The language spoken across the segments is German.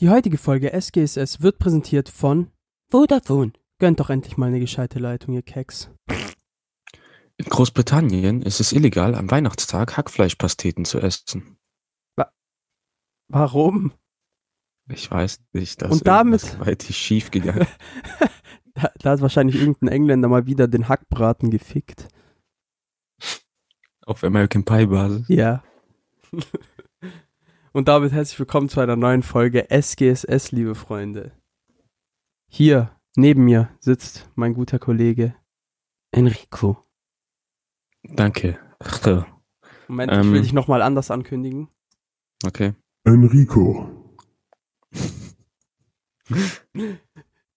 Die heutige Folge SGSS wird präsentiert von Vodafone. Gönnt doch endlich mal eine gescheite Leitung, ihr Keks. In Großbritannien ist es illegal, am Weihnachtstag Hackfleischpasteten zu essen. Warum? Ich weiß nicht, dass Und damit- weit schief gegangen. Da, da hat wahrscheinlich irgendein Engländer mal wieder den Hackbraten gefickt. Auf American Pie Basis. Ja. Und damit herzlich willkommen zu einer neuen Folge SGSS, liebe Freunde. Hier, neben mir, sitzt mein guter Kollege Enrico. Danke. Moment, ich Ähm. will dich nochmal anders ankündigen. Okay. Enrico.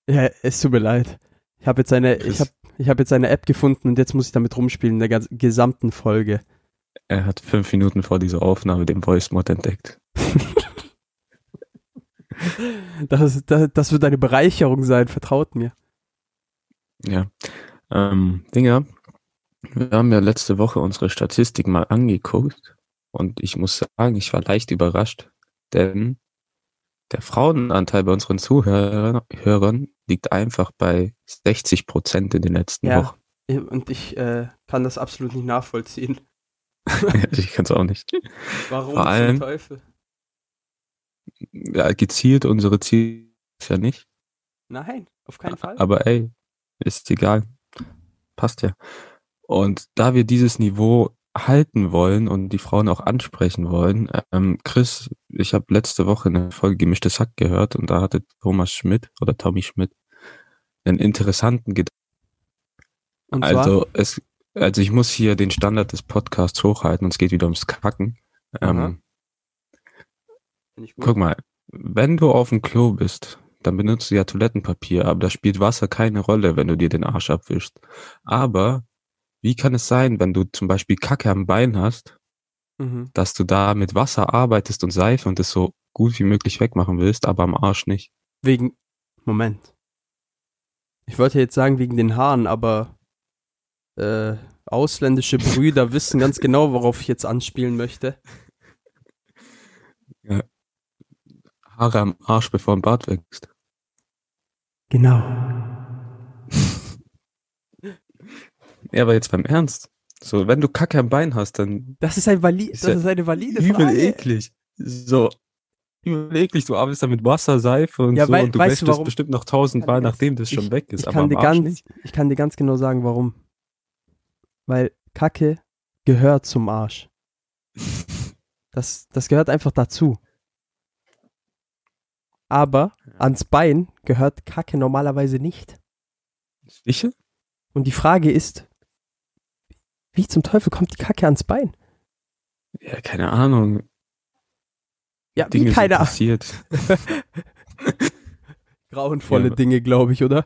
Ja, es tut mir leid. Ich habe jetzt eine, ich habe, ich habe jetzt eine App gefunden und jetzt muss ich damit rumspielen in der ganz- gesamten Folge. Er hat fünf Minuten vor dieser Aufnahme den Voice Mod entdeckt. Das, das, das wird eine Bereicherung sein, vertraut mir. Ja. Ähm, Dinger, wir haben ja letzte Woche unsere Statistik mal angeguckt und ich muss sagen, ich war leicht überrascht, denn der Frauenanteil bei unseren Zuhörern Hörern liegt einfach bei 60 Prozent in den letzten Ja. Wochen. Und ich äh, kann das absolut nicht nachvollziehen. ich kann es auch nicht. Warum Vor allem- zum Teufel? Ja, gezielt unsere Ziele ist ja nicht. Nein, auf keinen Fall. Aber ey, ist egal. Passt ja. Und da wir dieses Niveau halten wollen und die Frauen auch ansprechen wollen, ähm, Chris, ich habe letzte Woche eine Folge Gemischtes Hack gehört und da hatte Thomas Schmidt oder Tommy Schmidt einen interessanten Gedanken. Also es, also ich muss hier den Standard des Podcasts hochhalten und es geht wieder ums Kacken. Ähm. Guck mal, wenn du auf dem Klo bist, dann benutzt du ja Toilettenpapier, aber da spielt Wasser keine Rolle, wenn du dir den Arsch abwischst. Aber wie kann es sein, wenn du zum Beispiel Kacke am Bein hast, Mhm. dass du da mit Wasser arbeitest und Seife und es so gut wie möglich wegmachen willst, aber am Arsch nicht? Wegen, Moment. Ich wollte jetzt sagen wegen den Haaren, aber äh, ausländische Brüder wissen ganz genau, worauf ich jetzt anspielen möchte. Haare am Arsch, bevor ein Bart wächst. Genau. Ja, aber jetzt beim Ernst. So, wenn du Kacke am Bein hast, dann Das ist ein vali Ist das ja ist eine valide übel Frage. eklig. So, übel eklig. Du arbeitest da mit Wasser, Seife und Ja, so wei- und du wäschst das bestimmt noch tausendmal, nachdem das schon ich- weg ist. Ich kann, dir ganz, nicht. ich kann dir ganz genau sagen, warum. Weil Kacke gehört zum Arsch. Das, das gehört einfach dazu. Aber ans Bein gehört Kacke normalerweise nicht. Sicher? Und die Frage ist, wie zum Teufel kommt die Kacke ans Bein? Ja, keine Ahnung. Ja, Dinge wie keine Ahnung. passiert. Grauenvolle Ja. Dinge, glaube ich, oder?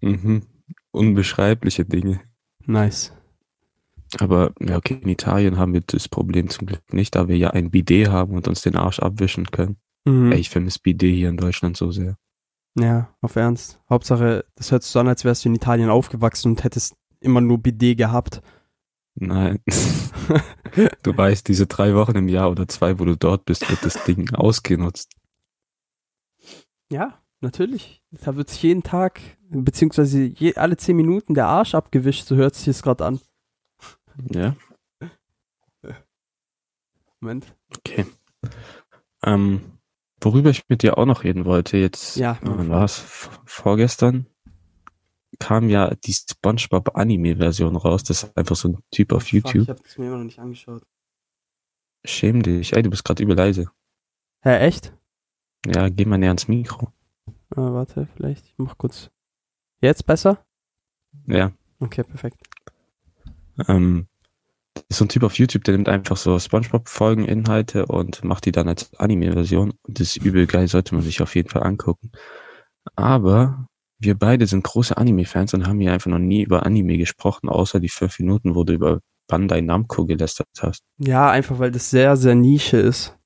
Mhm. Unbeschreibliche Dinge. Nice. Aber ja, okay, in Italien haben wir das Problem zum Glück nicht, da wir ja ein Bidet haben und uns den Arsch abwischen können. Mhm. Ey, ich vermisse Bidet hier in Deutschland so sehr. Ja, auf Ernst. Hauptsache, das hört sich so an, als wärst du in Italien aufgewachsen und hättest immer nur Bidet gehabt. Nein. du weißt, diese drei Wochen im Jahr oder zwei, wo du dort bist, wird das Ding ausgenutzt. Ja, natürlich. Da wird sich jeden Tag, beziehungsweise je, alle zehn Minuten der Arsch abgewischt, so hört sich es gerade an. Ja, Moment. okay. Ähm, worüber ich mit dir auch noch reden wollte, jetzt, Ja, äh, war es? Vorgestern kam ja die SpongeBob Anime-Version raus. Das ist einfach so ein Typ auf YouTube. ich habe es mir immer noch nicht angeschaut. Schäm dich. Ey, du bist gerade übel leise. Hä, echt? Ja, geh mal näher ans Mikro. Ah, warte, vielleicht. Ich mach kurz. Jetzt besser? Ja. Okay, perfekt. Ähm, ist so ein Typ auf YouTube, der nimmt einfach so SpongeBob-Folgen-Inhalte und macht die dann als Anime-Version. Und das ist übel geil, sollte man sich auf jeden Fall angucken. Aber wir beide sind große Anime-Fans und haben hier einfach noch nie über Anime gesprochen, außer die fünf Minuten, wo du über Bandai Namco gelästert hast. Ja, einfach weil das sehr, sehr Nische ist.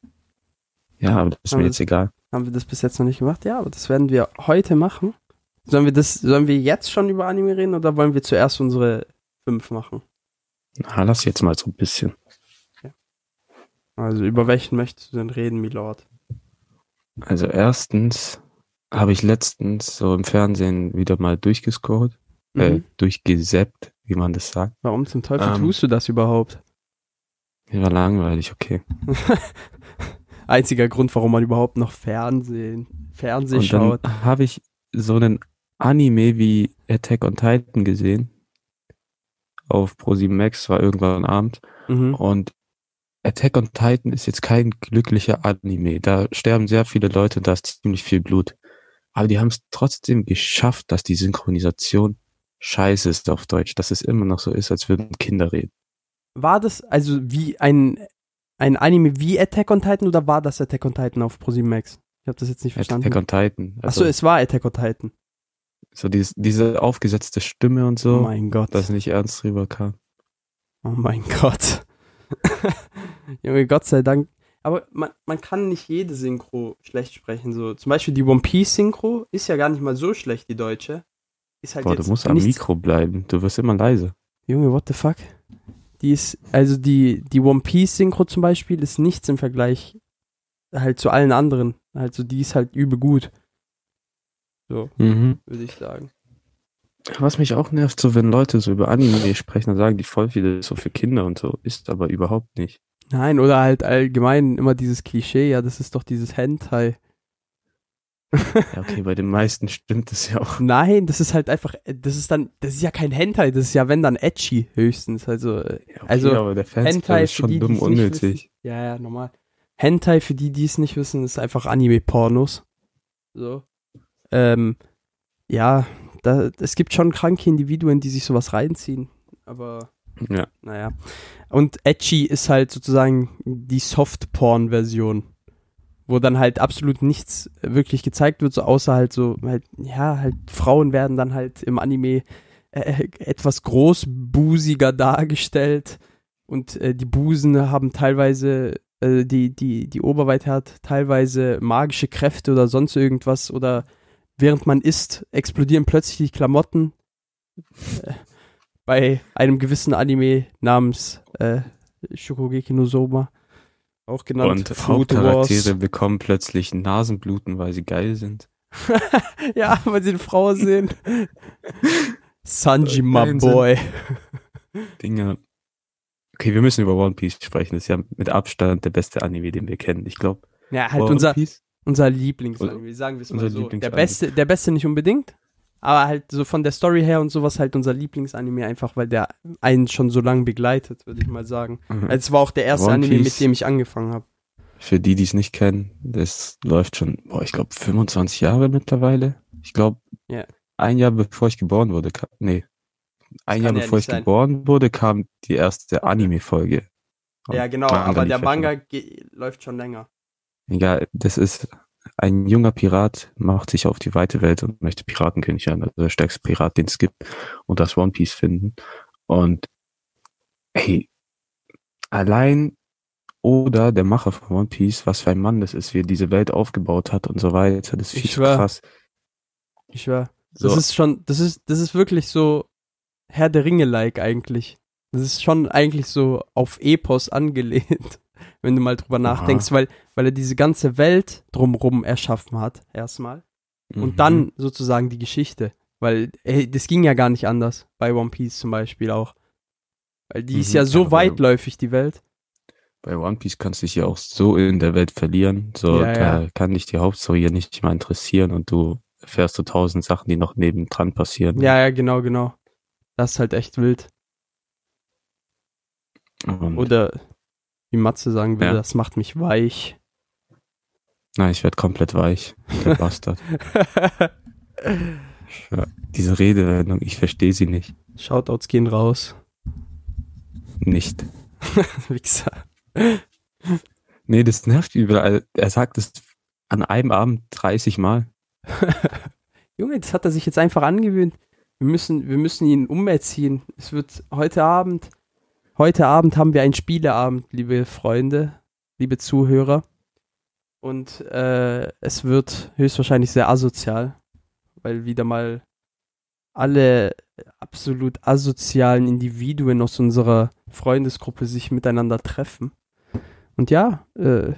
Ja, aber das ist mir Aber jetzt egal. Haben wir das bis jetzt noch nicht gemacht? Ja, aber das werden wir heute machen. Sollen wir das, sollen wir jetzt schon über Anime reden oder wollen wir zuerst unsere fünf machen? Na, lass jetzt mal so ein bisschen. Also über welchen möchtest du denn reden, Milord? Also erstens habe ich letztens so im Fernsehen wieder mal durchgescrollt, äh, Mhm. durchgesäppt, wie man das sagt. Warum zum Teufel Ähm. tust du das überhaupt? Mir war langweilig, okay. Einziger Grund, warum man überhaupt noch Fernsehen, Fernsehen Und schaut. dann habe ich so einen Anime wie Attack on Titan gesehen. Auf Pro7 Max, war irgendwann Abend. Mhm. Und Attack on Titan ist jetzt kein glücklicher Anime. Da sterben sehr viele Leute da ist ziemlich viel Blut. Aber die haben es trotzdem geschafft, dass die Synchronisation scheiße ist auf Deutsch. Dass es immer noch so ist, als würden Kinder reden. War das also wie ein, ein Anime wie Attack on Titan oder war das Attack on Titan auf ProSieben Max? Ich habe das jetzt nicht verstanden. Attack on Titan. Achso, Also es war Attack on Titan. So dieses, diese aufgesetzte Stimme und Oh so, mein Gott. dass nicht ernst drüber kam. Oh mein Gott. Junge, Gott sei Dank. Aber man, man kann nicht jede Synchro schlecht sprechen. So, zum Beispiel die One Piece Synchro ist ja gar nicht mal so schlecht, die deutsche. Ist halt Boah, jetzt du musst am Mikro bleiben. Du wirst immer leise. Junge, what the fuck? Die ist, also die, die One Piece Synchro zum Beispiel ist nichts im Vergleich halt zu allen anderen. Also die ist halt übel gut. So, Mhm. würde ich sagen. Was mich auch nervt, so wenn Leute so über Anime sprechen, dann sagen die voll viel so für Kinder und so, ist aber überhaupt nicht. Nein, oder halt allgemein immer dieses Klischee, ja, das ist doch dieses Hentai. Ja, okay, bei den meisten stimmt es ja auch. Nein, das ist halt einfach, das ist dann, das ist ja kein Hentai, das ist ja wenn dann Edgy höchstens. Also, äh, Ja, okay, Also, aber der Fansclub Hentai ist für schon die, dumm die's nicht unnötig. ja, ja, normal. Hentai, für die, die es nicht wissen, ist einfach Anime-Pornos. So. Ähm, ja, da, es gibt schon kranke Individuen, die sich sowas reinziehen. Aber, Ja. naja. Und Edgy ist halt sozusagen die Soft-Porn-Version. Wo dann halt absolut nichts wirklich gezeigt wird, so außer halt so, halt, ja, halt Frauen werden dann halt im Anime äh, etwas großbusiger dargestellt und äh, die Busen haben teilweise, äh, die, die, die Oberweite hat teilweise magische Kräfte oder sonst irgendwas oder während man isst, explodieren plötzlich die Klamotten. Äh, bei einem gewissen Anime namens äh, Shokugeki no Soma, auch genannt Und Food Hauptcharaktere bekommen plötzlich Nasenbluten, weil sie geil sind. ja, weil sie eine Frau sehen. Sanji, my Keinen Sinn. boy. Dinge. Okay, wir müssen über One Piece sprechen. Das ist ja mit Abstand der beste Anime, den wir kennen. Ich glaube, Ja, halt One unser, Piece. Unser Lieblingsanime, sagen wir es mal so. Der beste, der beste nicht unbedingt, aber halt so von der Story her und sowas halt unser Lieblingsanime einfach, weil der einen schon so lange begleitet, würde ich mal sagen. Mhm. Also es war auch der erste One Anime, Piece. mit dem ich angefangen habe. Für die, die es nicht kennen, das läuft schon, boah, ich glaube 25 Jahre mittlerweile. Ich glaube, Ja. ein Jahr bevor ich geboren wurde, kam, nee, ein Jahr ja bevor ich sein. geboren wurde, kam die erste Anime-Folge. Ja, genau, aber der. Manga läuft schon länger. Ja, das ist ein junger Pirat, macht sich auf die weite Welt und möchte Piratenkönig werden, also der stärkste Pirat, den es gibt, und das One Piece finden. Und hey, allein oder der Macher von One Piece, was für ein Mann das ist, wie er diese Welt aufgebaut hat und so weiter, das ist Ich viel zu schwör. krass. Ich schwör. So, Das ist schon, das ist, das ist wirklich so Herr der Ringe-like eigentlich. Das ist schon eigentlich so auf Epos angelehnt, wenn du mal drüber nachdenkst, weil, weil er diese ganze Welt drumrum erschaffen hat, erstmal. mhm. Und dann sozusagen die Geschichte. Weil, ey, das ging ja gar nicht anders, bei One Piece zum Beispiel auch. Weil die ist Mhm, ja so ja, aber- weitläufig, die Welt. Bei One Piece kannst du dich ja auch so in der Welt verlieren, so, Ja, da ja. kann dich die Hauptstory ja nicht mal interessieren und du erfährst so tausend Sachen, die noch nebendran passieren. Ja, ja, genau, genau. Das ist halt echt wild. Und, Oder, wie Matze sagen würde, Ja. das macht mich weich. na, ich werde komplett weich, der Bastard. Diese Redewendung, ich verstehe sie nicht. Shoutouts gehen raus. Nicht. Wichser. Nee, das nervt überall. Er sagt es an einem Abend 30 Mal. Junge, das hat er sich jetzt einfach angewöhnt. Wir müssen, wir müssen ihn umerziehen. Es wird heute Abend, heute Abend haben wir einen Spieleabend, liebe Freunde, liebe Zuhörer. Und äh, es wird höchstwahrscheinlich sehr asozial, weil wieder mal alle absolut asozialen Individuen aus unserer Freundesgruppe sich miteinander treffen. Und ja, äh,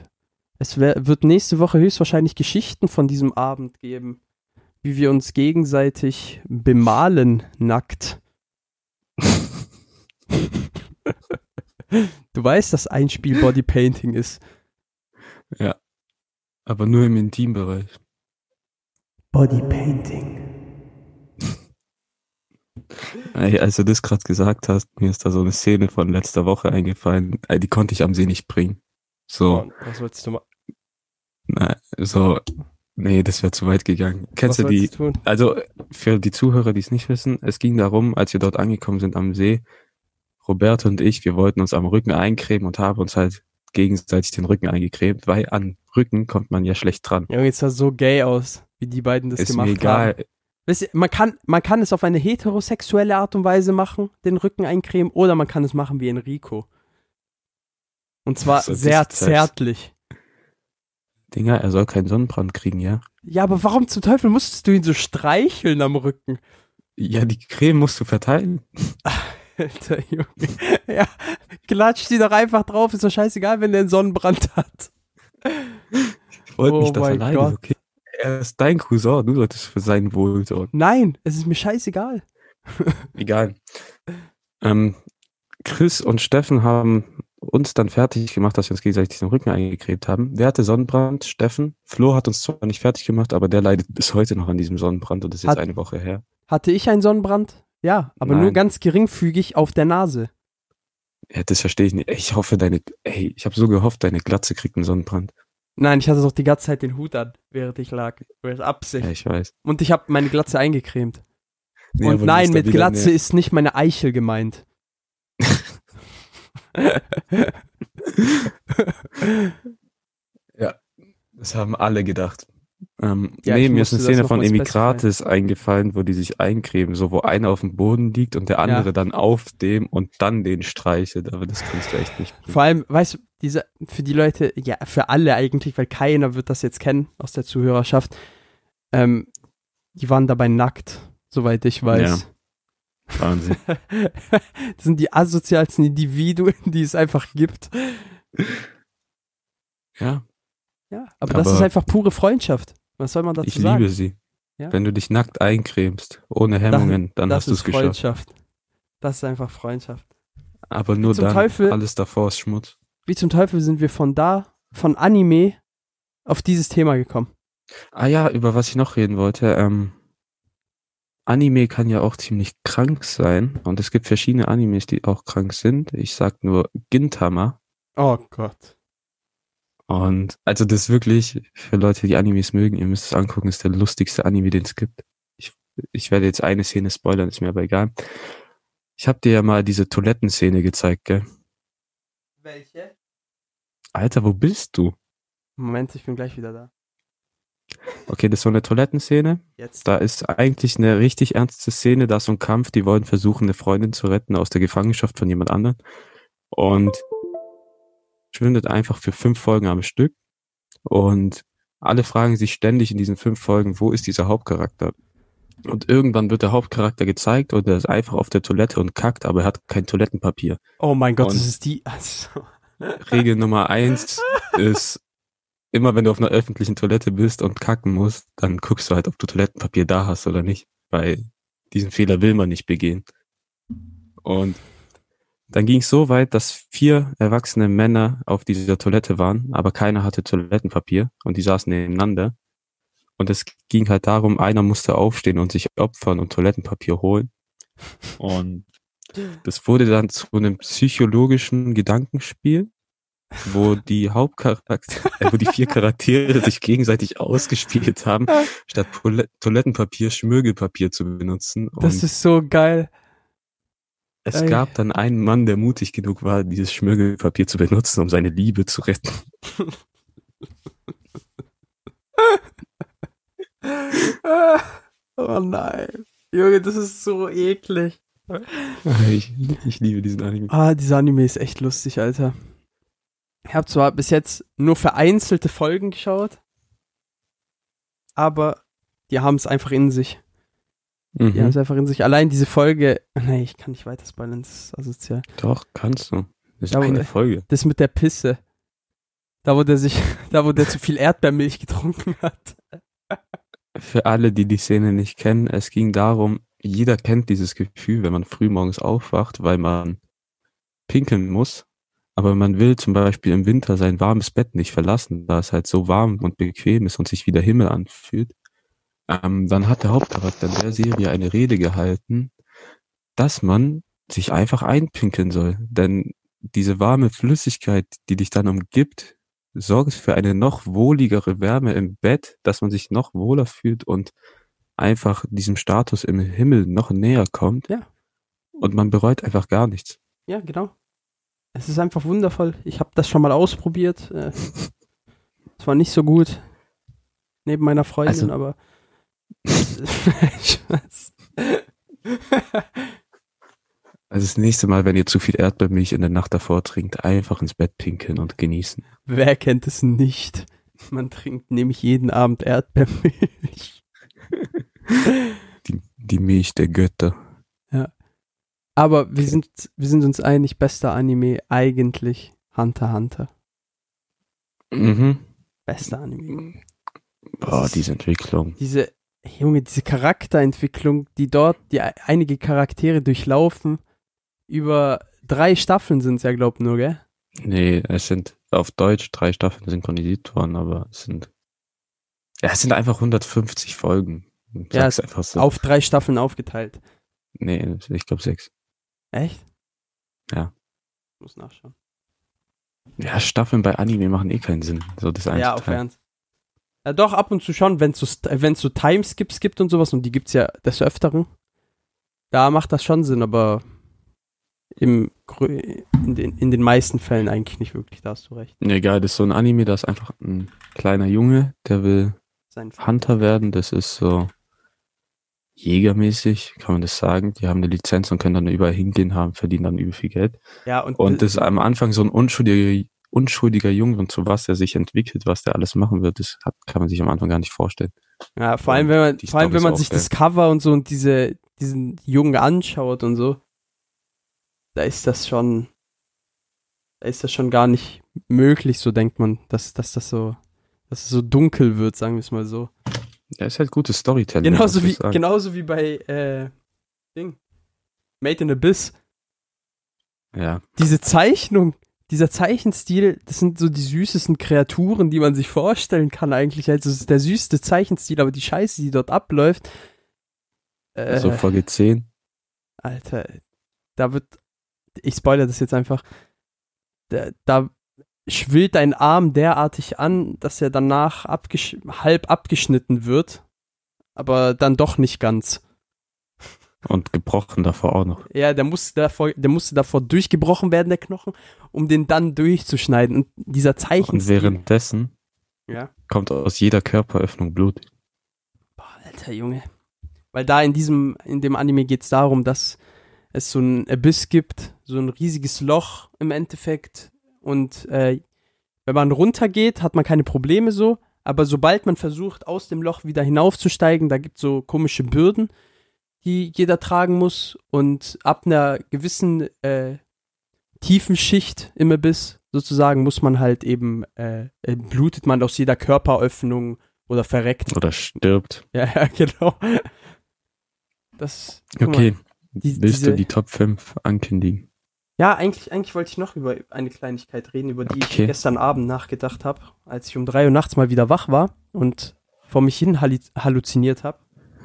Es wird nächste Woche höchstwahrscheinlich Geschichten von diesem Abend geben, wie wir uns gegenseitig bemalen nackt. du weißt, dass ein Spiel Bodypainting ist. Ja. Aber nur im Intimbereich. Bodypainting. Als du das gerade gesagt hast, mir ist da so eine Szene von letzter Woche eingefallen. Die konnte ich am See nicht bringen. So, Was wolltest du mal? na, so, nee, das wäre zu weit gegangen. Kennst was du die, du tun? also für die Zuhörer, die es nicht wissen, es ging darum, als wir dort angekommen sind am See, Roberto und ich, wir wollten uns am Rücken eincremen und haben uns halt gegenseitig den Rücken eingecremt, weil an Rücken kommt man ja schlecht dran. Junge, jetzt sah so gay aus, wie die beiden das ist gemacht mir egal. haben. Wisst ihr, man kann, man kann es auf eine heterosexuelle Art und Weise machen, den Rücken eincremen, oder man kann es machen wie Enrico. Und zwar sehr zärtlich. Dinger, er soll keinen Sonnenbrand kriegen, ja? Ja, aber warum zum Teufel musstest du ihn so streicheln am Rücken? Ja, die Creme musst du verteilen. Alter Junge. Ja, klatsch die doch einfach drauf, ist doch scheißegal, wenn der einen Sonnenbrand hat. Ich wollte Oh nicht, dass er leidet, okay? Er ist dein Cousin, du solltest für sein Wohl sorgen. Nein, es ist mir scheißegal. Egal. Ähm, Chris und Steffen haben uns dann fertig gemacht, dass wir uns gegenseitig den Rücken eingecremt haben. Wer hatte Sonnenbrand? Steffen. Flo hat uns zwar nicht fertig gemacht, aber der leidet bis heute noch an diesem Sonnenbrand und das ist jetzt Hat- eine Woche her. Hatte ich einen Sonnenbrand? Ja, aber nur Nein. ganz geringfügig auf der Nase. Ja, das verstehe ich nicht. Ich hoffe, deine, ey, ich habe so gehofft, deine Glatze kriegt einen Sonnenbrand. Nein, ich hatte doch die ganze Zeit den Hut an, während ich lag. Das Absicht. Ja, ich weiß. Und ich habe meine Glatze eingecremt. Nee, Und nein, mit wieder Glatze ist nicht meine Eichel gemeint. Das haben alle gedacht. Ähm, Ja, nee, mir ist eine Szene von Emigratis eingefallen, wo die sich eincremen, so wo einer auf dem Boden liegt und der andere dann auf dem und dann den streichelt, aber das kannst du echt nicht. Vor allem, weißt du, diese, für die Leute, ja, für alle eigentlich, weil keiner wird das jetzt kennen aus der Zuhörerschaft, ähm, die waren dabei nackt, soweit ich weiß. Wahnsinn. das sind die asozialsten Individuen, die es einfach gibt. Ja, Ja, aber, das Aber- ist einfach pure Freundschaft. Was soll man dazu ich sagen? liebe sie. Ja. Wenn du dich nackt eincremst, ohne Hemmungen, dann das hast du es ist geschafft. Freundschaft. Das ist einfach Freundschaft. Aber nur dann, Teufel- alles davor ist Schmutz. Wie zum Teufel sind wir von da, von Anime, auf dieses Thema gekommen? Ah ja, über was ich noch reden wollte. Ähm, Anime kann ja auch ziemlich krank sein und es gibt verschiedene Animes, die auch krank sind. Ich sag nur Gintama. Oh Gott. Und also das ist wirklich, für Leute, die Animes mögen, ihr müsst es angucken, ist der lustigste Anime, den es gibt. Ich, ich werde jetzt eine Szene spoilern, ist mir aber egal. Ich habe dir ja mal diese Toilettenszene gezeigt, gell? Welche? Alter, wo bist du? Moment, ich bin gleich wieder da. Okay, das ist so eine Toilettenszene. Jetzt. Da ist eigentlich eine richtig ernste Szene, da ist so ein Kampf, die wollen versuchen, eine Freundin zu retten aus der Gefangenschaft von jemand anderem. Und schwindet einfach für fünf Folgen am Stück. Und alle fragen sich ständig in diesen fünf Folgen, wo ist dieser Hauptcharakter? Und irgendwann wird der Hauptcharakter gezeigt und er ist einfach auf der Toilette und kackt, aber er hat kein Toilettenpapier. Oh mein Gott, Und- das ist die. Also, Regel Nummer eins ist, immer wenn du auf einer öffentlichen Toilette bist und kacken musst, dann guckst du halt, ob du Toilettenpapier da hast oder nicht, weil diesen Fehler will man nicht begehen. Und dann ging es so weit, dass vier erwachsene Männer auf dieser Toilette waren, aber keiner hatte Toilettenpapier und die saßen nebeneinander. Und es ging halt darum, einer musste aufstehen und sich opfern und Toilettenpapier holen. Und das wurde dann zu einem psychologischen Gedankenspiel, wo die Hauptcharakter, äh, wo die vier Charaktere sich gegenseitig ausgespielt haben, statt Toile- Toilettenpapier Schmirgelpapier zu benutzen. Das ist so geil. Es ey. gab dann einen Mann, der mutig genug war, dieses Schmirgelpapier zu benutzen, um seine Liebe zu retten. oh nein. Junge, das ist so eklig. Ich, ich liebe diesen Anime. Ah, dieser Anime ist echt lustig, Alter. Ich habe zwar bis jetzt nur vereinzelte Folgen geschaut, aber die haben es einfach in sich. Die haben Mhm. es einfach in sich. Allein diese Folge, nee, ich kann nicht weiter spoilern, das ist asozial. Doch, kannst du. Das ist Aber, eine Folge. Das mit der Pisse. Da, wo der sich, da, wo der zu viel Erdbeermilch getrunken hat. Für alle, die die Szene nicht kennen, es ging darum, jeder kennt dieses Gefühl, wenn man früh morgens aufwacht, weil man pinkeln muss, aber man will zum Beispiel im Winter sein warmes Bett nicht verlassen, da es halt so warm und bequem ist und sich wie der Himmel anfühlt. Ähm, dann hat der Hauptcharakter in der Serie eine Rede gehalten, dass man sich einfach einpinkeln soll. Denn diese warme Flüssigkeit, die dich dann umgibt, sorgt für eine noch wohligere Wärme im Bett, dass man sich noch wohler fühlt und einfach diesem Status im Himmel noch näher kommt. Ja. Und man bereut einfach gar nichts. Ja, genau. Es ist einfach wundervoll. Ich habe das schon mal ausprobiert. Äh, Es war nicht so gut. Neben meiner Freundin, Also- aber. Spaß. Also das nächste Mal, wenn ihr zu viel Erdbeermilch in der Nacht davor trinkt, einfach ins Bett pinkeln und genießen. Wer kennt es nicht? Man trinkt nämlich jeden Abend Erdbeermilch. Die, die Milch der Götter. Aber wir sind, wir sind uns einig, bester Anime eigentlich Hunter x Hunter. Mhm. Bester Anime. Boah, diese Entwicklung. Diese, Junge, diese Charakterentwicklung, die dort, die ei- einige Charaktere durchlaufen, über drei Staffeln sind es ja, glaub nur, gell? Nee, es sind auf Deutsch drei Staffeln synchronisiert worden, aber es sind, ja, es sind einfach 150 Folgen. Ich Ja, einfach so. Auf drei Staffeln aufgeteilt. nee, ich glaube sechs. Echt? Ja. Muss nachschauen. Ja, Staffeln bei Anime machen eh keinen Sinn. So das Ja, auf. Ernst. Ja, doch, ab und zu schon, wenn es so, wenn's so Timeskips gibt und sowas, und die gibt's ja des Öfteren, da macht das schon Sinn, aber im, in, den, in den meisten Fällen eigentlich nicht wirklich, da hast du recht. Nee, egal, das ist so ein Anime, da ist einfach ein kleiner Junge, der will Sein Hunter werden. Das ist so jägermäßig, kann man das sagen. Die haben eine Lizenz und können dann überall hingehen, haben, verdienen dann übel viel Geld. Ja, und, Und das ist am Anfang so ein unschuldiger, unschuldiger Junge und zu was er sich entwickelt, was der alles machen wird, das hat, kann man sich am Anfang gar nicht vorstellen. ja, vor allem, wenn man, vor allem, wenn man sich das Cover und so und diese, diesen Jungen anschaut und so, da ist das schon, da ist das schon gar nicht möglich, so denkt man, dass, dass das so, dass es so dunkel wird, sagen wir es mal so. Ja, ist halt gutes Storytelling. Genauso wie, genauso wie bei äh, Ding. Made in Abyss. Ja, Diese Zeichnung, dieser Zeichenstil, das sind so die süßesten Kreaturen, die man sich vorstellen kann eigentlich. Also es ist der süßeste Zeichenstil, aber die Scheiße, die dort abläuft. Äh, so Folge 10. Alter, da wird. Ich spoilere das jetzt einfach. Da, da schwillt dein Arm derartig an, dass er danach abgesch halb abgeschnitten wird. Aber dann doch nicht ganz. Und gebrochen davor auch noch. Ja, der musste davor, der musste davor durchgebrochen werden, der Knochen, um den dann durchzuschneiden. Und dieser Und Zeichenstil. währenddessen ja. kommt aus jeder Körperöffnung Blut. Boah, alter Junge. Weil da in diesem, in dem Anime geht es darum, dass es so ein Abyss gibt, so ein riesiges Loch im Endeffekt. Und äh, wenn man runtergeht, hat man keine Probleme so. Aber sobald man versucht, aus dem Loch wieder hinaufzusteigen, da gibt es so komische Bürden, die jeder tragen muss. Und ab einer gewissen äh, tiefen Schicht im Abyss sozusagen muss man halt eben, äh, äh, blutet man aus jeder Körperöffnung oder verreckt. Oder stirbt. Ja, ja, genau. Das. guck mal. Okay, Die- willst diese- du die Top 5 ankündigen? Ja, eigentlich, eigentlich wollte ich noch über eine Kleinigkeit reden, über die Okay. ich gestern Abend nachgedacht habe, als ich um drei Uhr nachts mal wieder wach war und vor mich hin halluziniert habe.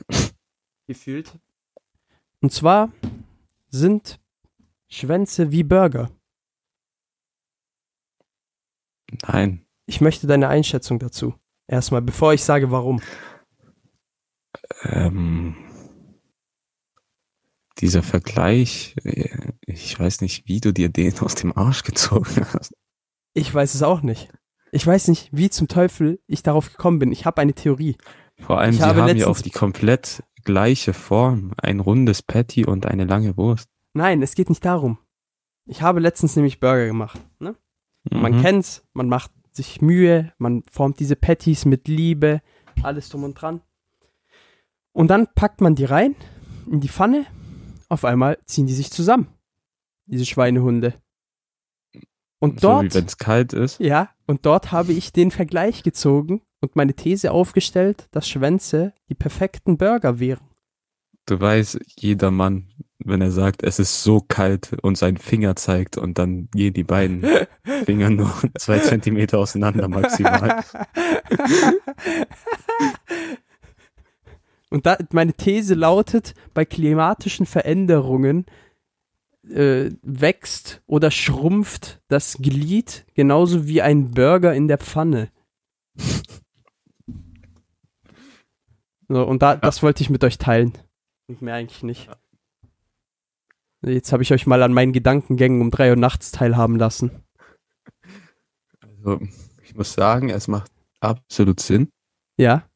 Gefühlt. Und zwar sind Schwänze wie Burger. Nein. Ich möchte deine Einschätzung dazu. Erstmal, bevor ich sage, warum. Ähm, dieser Vergleich, äh, ich weiß nicht, wie du dir den aus dem Arsch gezogen hast. Ich weiß es auch nicht. Ich weiß nicht, wie zum Teufel ich darauf gekommen bin. Ich habe eine Theorie. Vor allem, Ich sie habe haben ja auch die komplett gleiche Form. Ein rundes Patty und eine lange Wurst. Nein, es geht nicht darum. Ich habe letztens nämlich Burger gemacht. Ne? Man Mhm. kennt's, man macht sich Mühe, man formt diese Patties mit Liebe, alles drum und dran. Und dann packt man die rein in die Pfanne. Auf einmal ziehen die sich zusammen. Diese Schweinehunde. Und so dort, wenn es kalt ist. ja, und dort habe ich den Vergleich gezogen und meine These aufgestellt, dass Schwänze die perfekten Burger wären. Du weißt, jeder Mann, wenn er sagt, es ist so kalt und seinen Finger zeigt und dann gehen die beiden Finger nur zwei Zentimeter auseinander maximal. Und da, meine These lautet, bei klimatischen Veränderungen äh, wächst oder schrumpft das Glied genauso wie ein Burger in der Pfanne. So, und da, das wollte ich mit euch teilen. Und mehr eigentlich nicht. Jetzt habe ich euch mal an meinen Gedankengängen um drei Uhr nachts teilhaben lassen. Also, ich muss sagen, es macht absolut Sinn Ja,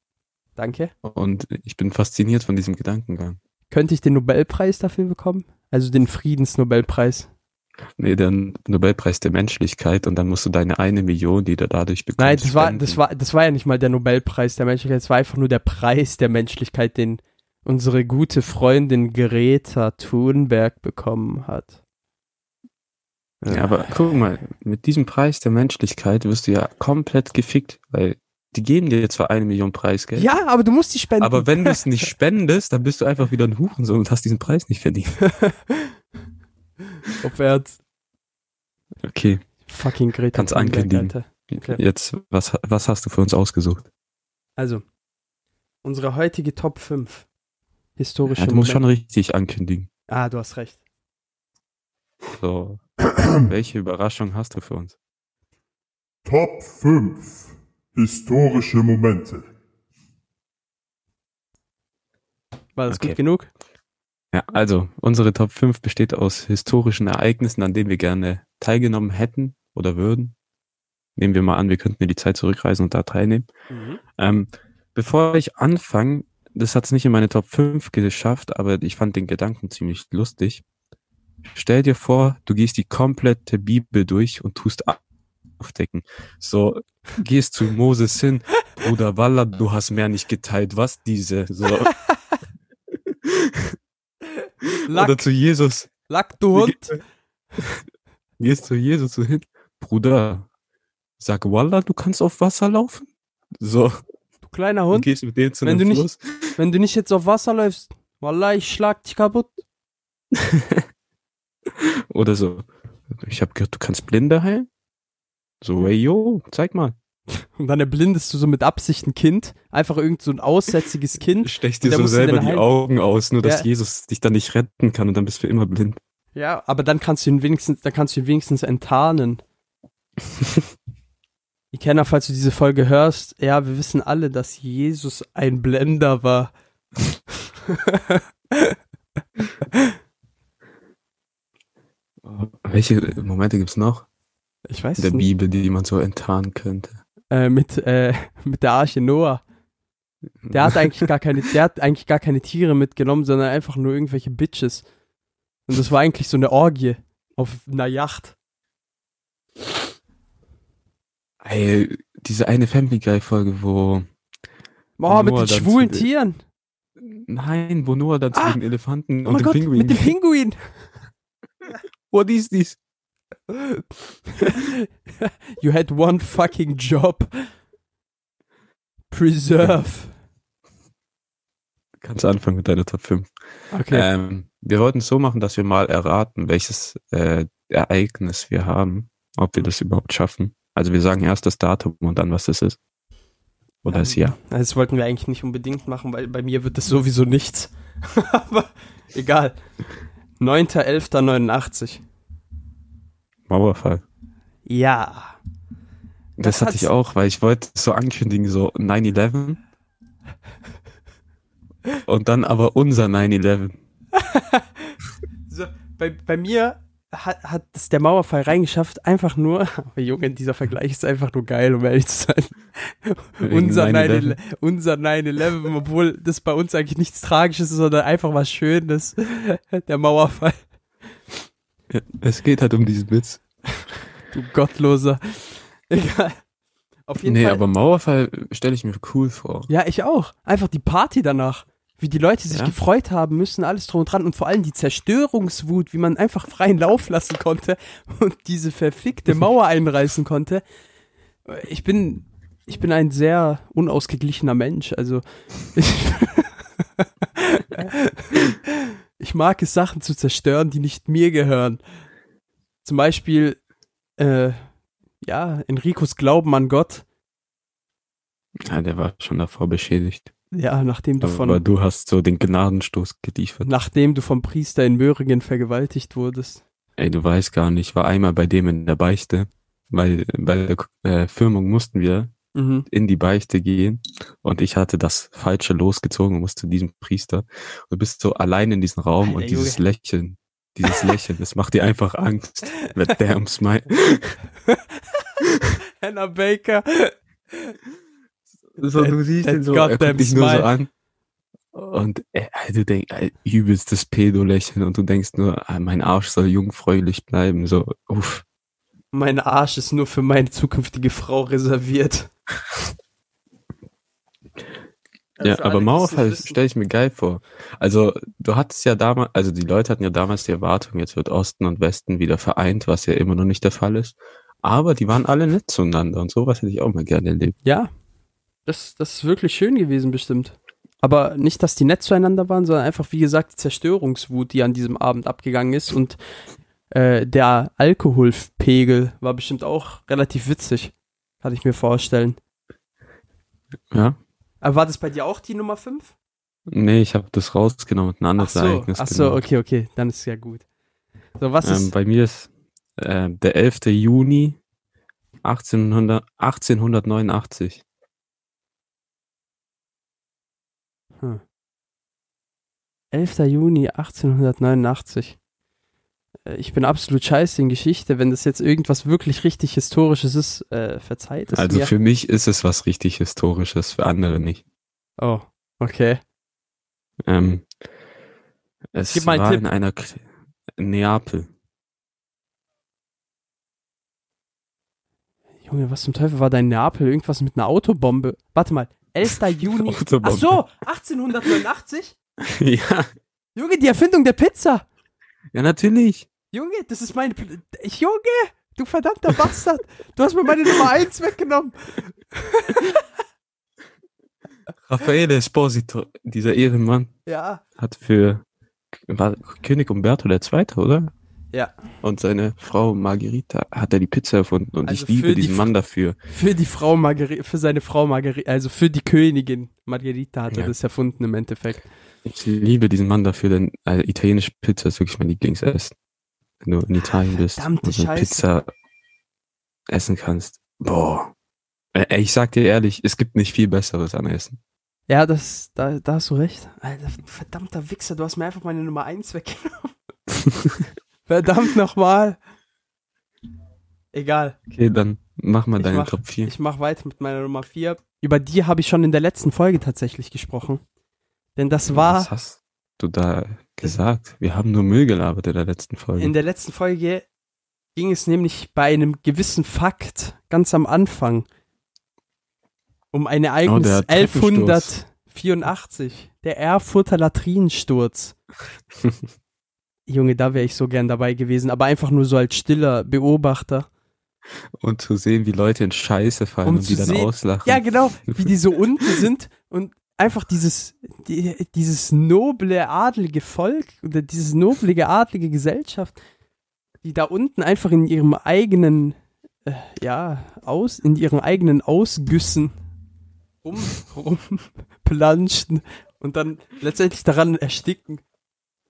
danke. und ich bin fasziniert von diesem Gedankengang. Könnte ich den Nobelpreis dafür bekommen? Also den Friedensnobelpreis. Nee, der Nobelpreis der Menschlichkeit und dann musst du deine eine Million, die du dadurch bekommst, Nein, das war, das war, das war ja nicht mal der Nobelpreis der Menschlichkeit, es war einfach nur der Preis der Menschlichkeit, den unsere gute Freundin Greta Thunberg bekommen hat. Ja, aber guck mal, mit diesem Preis der Menschlichkeit wirst du ja komplett gefickt, weil die geben dir zwar eine Million Preisgeld, Ja, aber du musst die spenden. aber wenn du es nicht spendest, dann bist du einfach wieder ein Hurensohn und hast diesen Preis nicht verdient. Aufwärts. Okay, Fucking Greta Kannst ankündigen. Okay. jetzt, was, was hast du für uns ausgesucht? Also, unsere heutige Top 5 historische Ja, du musst schon Momente. richtig ankündigen. Ah, du hast recht. So, welche Überraschung hast du für uns? Top 5 historische Momente. War das Okay. gut genug? Ja, also, unsere Top 5 besteht aus historischen Ereignissen, an denen wir gerne teilgenommen hätten oder würden. Nehmen wir mal an, wir könnten in die Zeit zurückreisen und da teilnehmen. Ähm, bevor ich anfange, das hat es nicht in meine Top 5 geschafft, aber ich fand den Gedanken ziemlich lustig. Stell dir vor, du gehst die komplette Bibel durch und tust aufdecken. So, gehst zu Moses hin, Bruder Walla, du hast mehr nicht geteilt, was diese, so. Oder Lack, zu Jesus, Lack, du Hund. gehst zu Jesus hin, Bruder, sag Walla, du kannst auf Wasser laufen? So, Du kleiner und Hund. gehst mit denen zu Wenn du nicht-. Wenn du nicht jetzt auf Wasser läufst, Wallah, ich schlag dich kaputt. Oder so. Ich habe gehört, du kannst Blinde heilen. So, ey, yo, zeig mal. Und dann erblindest du so mit Absicht ein Kind. Einfach irgend so ein aussätziges Kind. Stechst Und dir so selber die heilen. Augen aus, nur dass Ja. Jesus dich dann nicht retten kann und dann bist du für immer blind. Ja, aber dann kannst du ihn wenigstens, dann kannst du ihn wenigstens enttarnen. Ikenna, falls du diese Folge hörst, ja, wir wissen alle, dass Jesus ein Blender war. Welche Momente gibt's noch Ich weiß in der es nicht. Bibel, die man so enttarnen könnte? Äh, mit, äh, mit der Arche Noah. Der hat eigentlich gar keine, der hat eigentlich gar keine Tiere mitgenommen, sondern einfach nur irgendwelche Bitches. Und das war eigentlich so eine Orgie auf einer Yacht. Ey, diese eine Family Guy Folge, wo Oh, mit den schwulen zu- Tieren. nein, wo Noah dann zu Ah, den Elefanten Oh und mein dem Gott, Pinguin. mit dem Pinguin. What is this? You had one fucking job. Preserve. Kannst anfangen mit deiner Top 5. Okay. Ähm, wir wollten es so machen, dass wir mal erraten, welches äh, Ereignis wir haben, ob wir das überhaupt schaffen. Also wir sagen erst das Datum und dann, was das ist. Oder das Jahr. Das wollten wir eigentlich nicht unbedingt machen, weil bei mir wird das sowieso nichts. Aber egal. 9.11.89. Mauerfall. Ja. Das, Das hatte ich auch, weil ich wollte so ankündigen, so 9-11. Und dann aber unser 9-11. So, bei, bei mir hat, hat es der Mauerfall reingeschafft, einfach nur, aber Junge, dieser Vergleich ist einfach nur geil, um ehrlich zu sein. Unser 9/11. 9-11, unser 9-11, obwohl das bei uns eigentlich nichts Tragisches ist, sondern einfach was Schönes. Der Mauerfall, Ja, Es geht halt um diesen Witz. du Gottloser. Egal. Auf jeden Nee, Fall. aber Mauerfall stelle ich mir cool vor. ja, ich auch. Einfach die Party danach. Wie die Leute sich Ja. gefreut haben müssen, alles drum und dran und vor allem die Zerstörungswut, wie man einfach freien Lauf lassen konnte und diese verfickte Mauer einreißen konnte. Ich bin, ich bin ein sehr unausgeglichener Mensch, also ich, ich mag es, Sachen zu zerstören, die nicht mir gehören. Zum Beispiel, äh, ja, Enricos Glauben an Gott. Ja, der war schon davor beschädigt. Ja, nachdem du Aber von, du hast so den Gnadenstoß geliefert. nachdem du vom Priester in Möhringen vergewaltigt wurdest. Ey, du weißt gar nicht, ich war einmal bei dem in der Beichte, weil bei der äh, Firmung mussten wir Mhm. in die Beichte gehen und ich hatte das Falsche losgezogen und musste zu diesem Priester und du bist so allein in diesem Raum Alter, und dieses Junge. Lächeln, dieses Lächeln, das macht dir einfach Angst. Mit damn smile. Hannah Baker. So, du siehst that ihn so, er guckt dich nur so an und äh, du denkst, äh, übelstes Pedo-Lächeln und du denkst nur, äh, mein Arsch soll jungfräulich bleiben, so, uff. Mein Arsch ist nur für meine zukünftige Frau reserviert. Ja, für aber Mauerfall nicht stelle ich mir geil vor. Also, du hattest ja damals, also die Leute hatten ja damals die Erwartung, jetzt wird Osten und Westen wieder vereint, was ja immer noch nicht der Fall ist. Aber die waren alle nett zueinander und sowas hätte ich auch mal gerne erlebt. Ja, das, das ist wirklich schön gewesen, bestimmt. Aber nicht, dass die nett zueinander waren, sondern einfach, wie gesagt, die Zerstörungswut, die an diesem Abend abgegangen ist. Und äh, der Alkoholpegel war bestimmt auch relativ witzig. Kann ich mir vorstellen. Ja? Aber war das bei dir auch die Nummer 5? Nee, ich habe das rausgenommen ein Ach anderes so, Ereignis ach so, genommen. okay, okay, dann ist ja gut. So, was Ähm, ist. bei mir ist äh, der 11. Juni 1800, 1889. Hm. 11. Juni 1889. Äh, Ich bin absolut scheiße in Geschichte. Wenn das jetzt irgendwas wirklich richtig Historisches ist, äh, verzeiht es Also mir. für mich ist es was richtig Historisches, für andere nicht. Oh, okay. Ähm, es Gib mal war Tipp. in einer K Neapel. Junge, was zum Teufel war da in Neapel? Irgendwas mit einer Autobombe. Warte mal, 11. Juni. Ach so, 1889? ja, Junge, die Erfindung der Pizza. Ja natürlich. Junge, das ist meine. Pl Junge, du verdammter Bastard. Du hast mir meine Nummer 1 weggenommen. Raffaele Esposito, dieser Ehrenmann, Ja. hat für war König Umberto II., oder? Ja. Und seine Frau Margherita hat er die Pizza erfunden und Also ich liebe die diesen F- Mann dafür. Für die Frau Margherita, für seine Frau Margherita, also für die Königin Margherita hat er Ja. das erfunden im Endeffekt. Ich liebe diesen Mann dafür, denn äh, italienische Pizza ist wirklich mein Lieblingsessen. Wenn du in Italien bist Verdammte und so. Pizza essen kannst. Boah. Ich sag dir ehrlich, es gibt nicht viel Besseres an Essen. Ja, das, da, da hast du recht. Alter, verdammter Wichser, du hast mir einfach meine Nummer 1 weggenommen. Verdammt nochmal. Egal. Okay, dann mach mal Ich deine mach- Top 4. Ich mach weiter mit meiner Nummer 4. Über die habe ich schon in der letzten Folge tatsächlich gesprochen. Denn das war Was hast du da gesagt? Wir haben nur Müll gelabert in der letzten Folge. in der letzten Folge ging es nämlich bei einem gewissen Fakt ganz am Anfang um ein Ereignis Oh, der Treppensturz. 1184, der Erfurter Latrinensturz. Junge, da wäre ich so gern dabei gewesen, aber einfach nur so als stiller Beobachter. und zu sehen, wie Leute in Scheiße fallen Um und die dann sehen- auslachen. Ja, genau, wie die so unten sind und einfach dieses, die, dieses noble adlige Volk oder diese noblige adlige Gesellschaft, die da unten einfach in ihrem eigenen, äh, ja, aus, in ihren eigenen Ausgüssen rum, rumplanschten und dann letztendlich daran ersticken.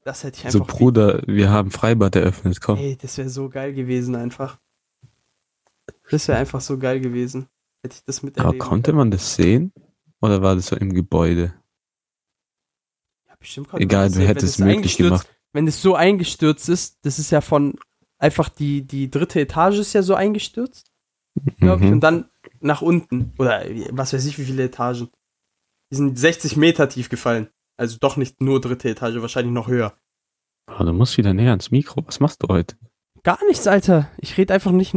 Das hätte ich so, einfach. Bruder, wir haben Freibad eröffnet, komm. Ey, das wäre so geil gewesen einfach. Das wäre einfach so geil gewesen. Hätte ich das Aber miterleben konnte können. man das sehen? Oder war das so im Gebäude? Ja, bestimmt konnte man Egal, das wer sehen, hätte wenn es das möglich gemacht. Wenn es so eingestürzt ist, das ist ja von einfach die, die dritte Etage ist ja so eingestürzt, glaube ich, Mhm. und dann nach unten. Oder was weiß ich, wie viele Etagen. Die sind 60 Meter tief gefallen. Also doch nicht nur dritte Etage, wahrscheinlich noch höher. Oh, du musst wieder näher ans Mikro. Was machst du heute? Gar nichts, Alter. Ich rede einfach nicht,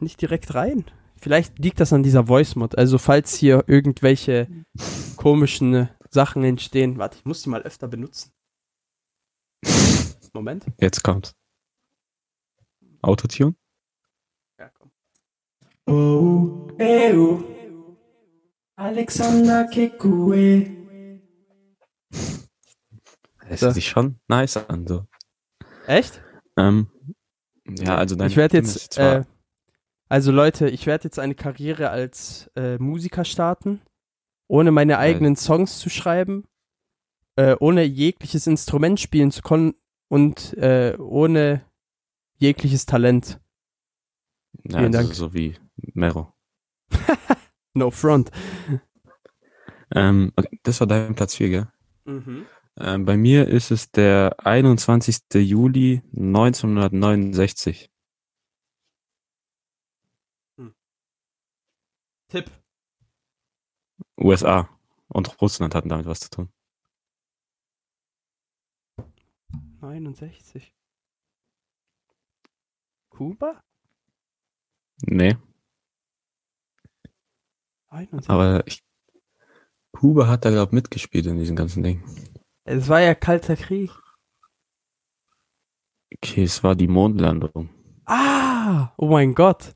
nicht direkt rein. Vielleicht liegt das an dieser Voice-Mod. Also falls hier irgendwelche komischen Sachen entstehen. Warte, ich muss die mal öfter benutzen. Moment. Jetzt kommt's. Autotune? Ja, komm. Oh, eh, oh. Alexander Kekue. So. hört sich schon nice an, so. Echt? Ähm, ja, also deine ich werde jetzt, äh, also Leute, ich werde jetzt eine Karriere als äh, Musiker starten, ohne meine eigenen Songs zu schreiben, äh, ohne jegliches Instrument spielen zu können und äh, ohne jegliches Talent. ja, vielen also Dank. so wie Mero. No front. Ähm, okay, das war dein Platz 4, gell? Mhm. Ähm, bei mir ist es der 21. Juli 1969. Tipp. USA und Russland hatten damit was zu tun. 69. Kuba? Nee, 61. aber ich, Kuba hat da, glaube ich, mitgespielt in diesem ganzen Ding. Es war ja kalter Krieg. Okay, es war die Mondlandung. Ah! Oh mein Gott.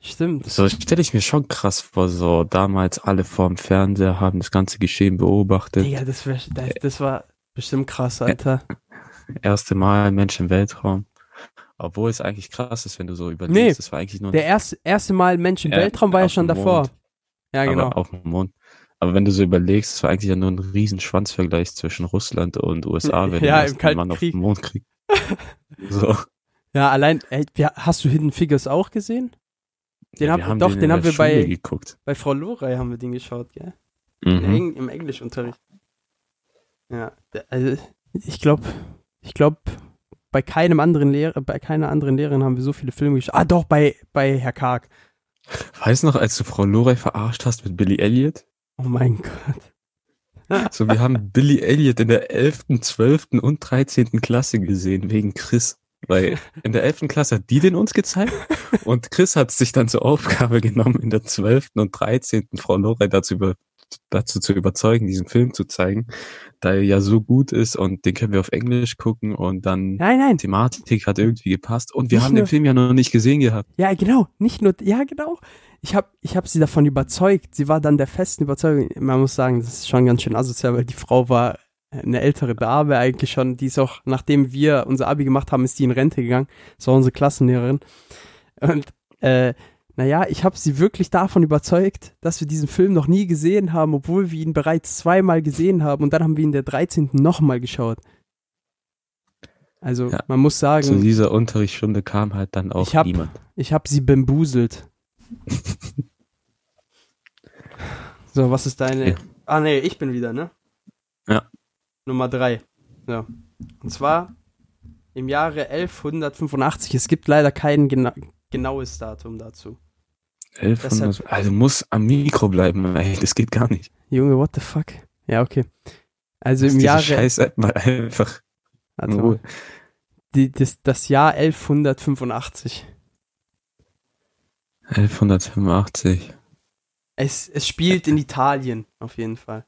Stimmt. So stelle ich mir schon krass vor, so damals alle vorm Fernseher haben das ganze Geschehen beobachtet. Digga, das, wär, das, das war bestimmt krass, Alter. Erste Mal Mensch im Weltraum. Obwohl es eigentlich krass ist, wenn du so überlegst, Nee, das war eigentlich nur Der erste, erste Mal Mensch im Ja, Weltraum war ja schon davor. Mond. Ja, aber genau. auf dem Mond. Aber wenn du so überlegst, es war eigentlich ja nur ein riesen Schwanzvergleich zwischen Russland und USA, wenn Ja, du im Kalten Mann auf Krieg. dem Mond kriegst. So. Ja, allein, ey, hast du Hidden Figures auch gesehen? Den Ja, haben doch, den, den haben wir bei- geguckt. Bei Frau Lorey haben wir den geschaut, gell? Im, Mhm. Eng Im Englischunterricht. Ja, also ich glaube, ich glaube, bei keinem anderen Lehrer, bei keiner anderen Lehrerin haben wir so viele Filme geschaut. Ah, doch, bei, bei Herr Karg. Weißt du noch, als du Frau Lorey verarscht hast mit Billy Elliot? Oh mein Gott. So, wir haben Billy Elliot in der 11., 12. und 13. Klasse gesehen, wegen Chris. Weil in der 11. Klasse hat die den uns gezeigt und Chris hat sich dann zur Aufgabe genommen, in der 12. und 13. Frau Lorey dazu, über, dazu zu überzeugen, diesen Film zu zeigen, da er ja so gut ist und den können wir auf Englisch gucken und dann Nein, nein. Thematik hat irgendwie gepasst und wir Nicht haben nur- den Film ja noch nicht gesehen gehabt. Ja, genau. Nicht nur, ja, genau. Ich habe ich hab sie davon überzeugt. Sie war dann der festen Überzeugung. Man muss sagen, das ist schon ganz schön asozial, weil die Frau war eine ältere Dame eigentlich schon. Die ist auch, nachdem wir unser Abi gemacht haben, ist die in Rente gegangen. Das war unsere Klassenlehrerin. Und, äh, naja, ich habe sie wirklich davon überzeugt, dass wir diesen Film noch nie gesehen haben, obwohl wir ihn bereits zweimal gesehen haben. Und dann haben wir ihn der 13. nochmal geschaut. Also, Ja. man muss sagen. Zu dieser Unterrichtsstunde kam halt dann auch Ich hab- niemand. Ich habe sie bambuselt. so, was ist deine. Ja. Ah, nee, ich bin wieder, ne? Ja. Nummer drei. So. Und zwar im Jahre 1185. Es gibt leider kein gena genaues Datum dazu. 1100, also muss am Mikro bleiben, ey, das geht gar nicht. Junge, what the fuck? Ja, okay. Also Lass im diese Jahre. Scheiß-App mal einfach Warte mal. Die, das, das Jahr 1185. 1185. Es, es spielt in Italien, auf jeden Fall.